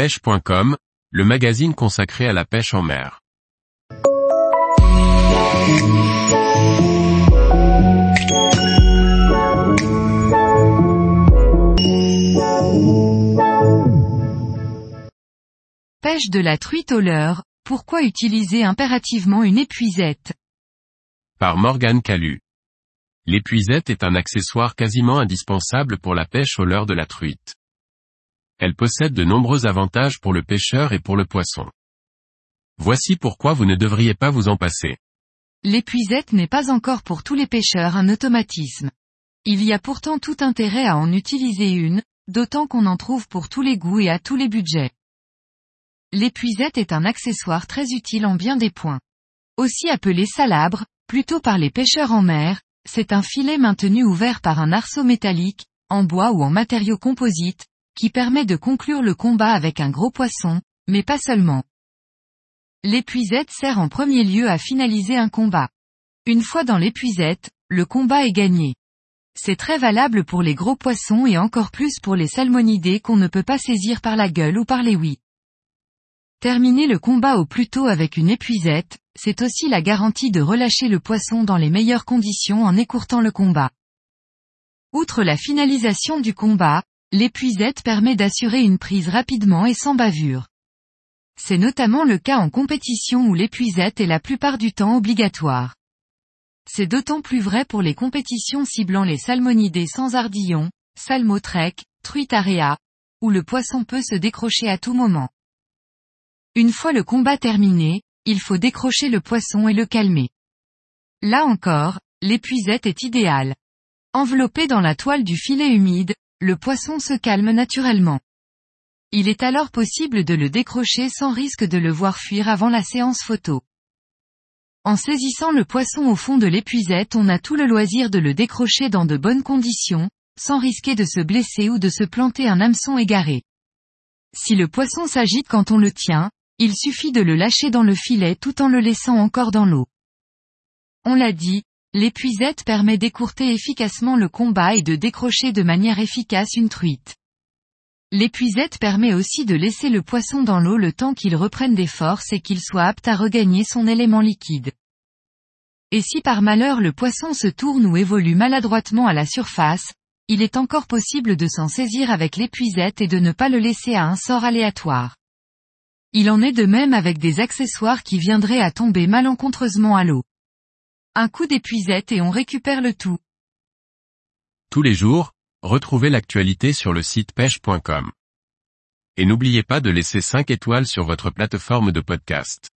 pêche.com, le magazine consacré à la pêche en mer. Pêche de la truite au leurre, pourquoi utiliser impérativement une épuisette? Par Morgane Calu. L'épuisette est un accessoire quasiment indispensable pour la pêche au leurre de la truite. Elle possède de nombreux avantages pour le pêcheur et pour le poisson. Voici pourquoi vous ne devriez pas vous en passer. L'épuisette n'est pas encore pour tous les pêcheurs un automatisme. Il y a pourtant tout intérêt à en utiliser une, d'autant qu'on en trouve pour tous les goûts et à tous les budgets. L'épuisette est un accessoire très utile en bien des points. Aussi appelé salabre, plutôt par les pêcheurs en mer, c'est un filet maintenu ouvert par un arceau métallique, en bois ou en matériaux composites, qui permet de conclure le combat avec un gros poisson, mais pas seulement. L'épuisette sert en premier lieu à finaliser un combat. Une fois dans l'épuisette, le combat est gagné. C'est très valable pour les gros poissons et encore plus pour les salmonidés qu'on ne peut pas saisir par la gueule ou par les oui. Terminer le combat au plus tôt avec une épuisette, c'est aussi la garantie de relâcher le poisson dans les meilleures conditions en écourtant le combat. Outre la finalisation du combat, l'épuisette permet d'assurer une prise rapidement et sans bavure. C'est notamment le cas en compétition où l'épuisette est la plupart du temps obligatoire. C'est d'autant plus vrai pour les compétitions ciblant les salmonidés sans ardillon, salmotrek, truite area, où le poisson peut se décrocher à tout moment. Une fois le combat terminé, il faut décrocher le poisson et le calmer. Là encore, l'épuisette est idéale. Enveloppé dans la toile du filet humide, le poisson se calme naturellement. Il est alors possible de le décrocher sans risque de le voir fuir avant la séance photo. En saisissant le poisson au fond de l'épuisette on a tout le loisir de le décrocher dans de bonnes conditions, sans risquer de se blesser ou de se planter un hameçon égaré. Si le poisson s'agite quand on le tient, il suffit de le lâcher dans le filet tout en le laissant encore dans l'eau. On l'a dit, l'épuisette permet d'écourter efficacement le combat et de décrocher de manière efficace une truite. L'épuisette permet aussi de laisser le poisson dans l'eau le temps qu'il reprenne des forces et qu'il soit apte à regagner son élément liquide. Et si par malheur le poisson se tourne ou évolue maladroitement à la surface, il est encore possible de s'en saisir avec l'épuisette et de ne pas le laisser à un sort aléatoire. Il en est de même avec des accessoires qui viendraient à tomber malencontreusement à l'eau. Un coup d'épuisette et on récupère le tout. Tous les jours, retrouvez l'actualité sur le site pêche.com. Et n'oubliez pas de laisser 5 étoiles sur votre plateforme de podcast.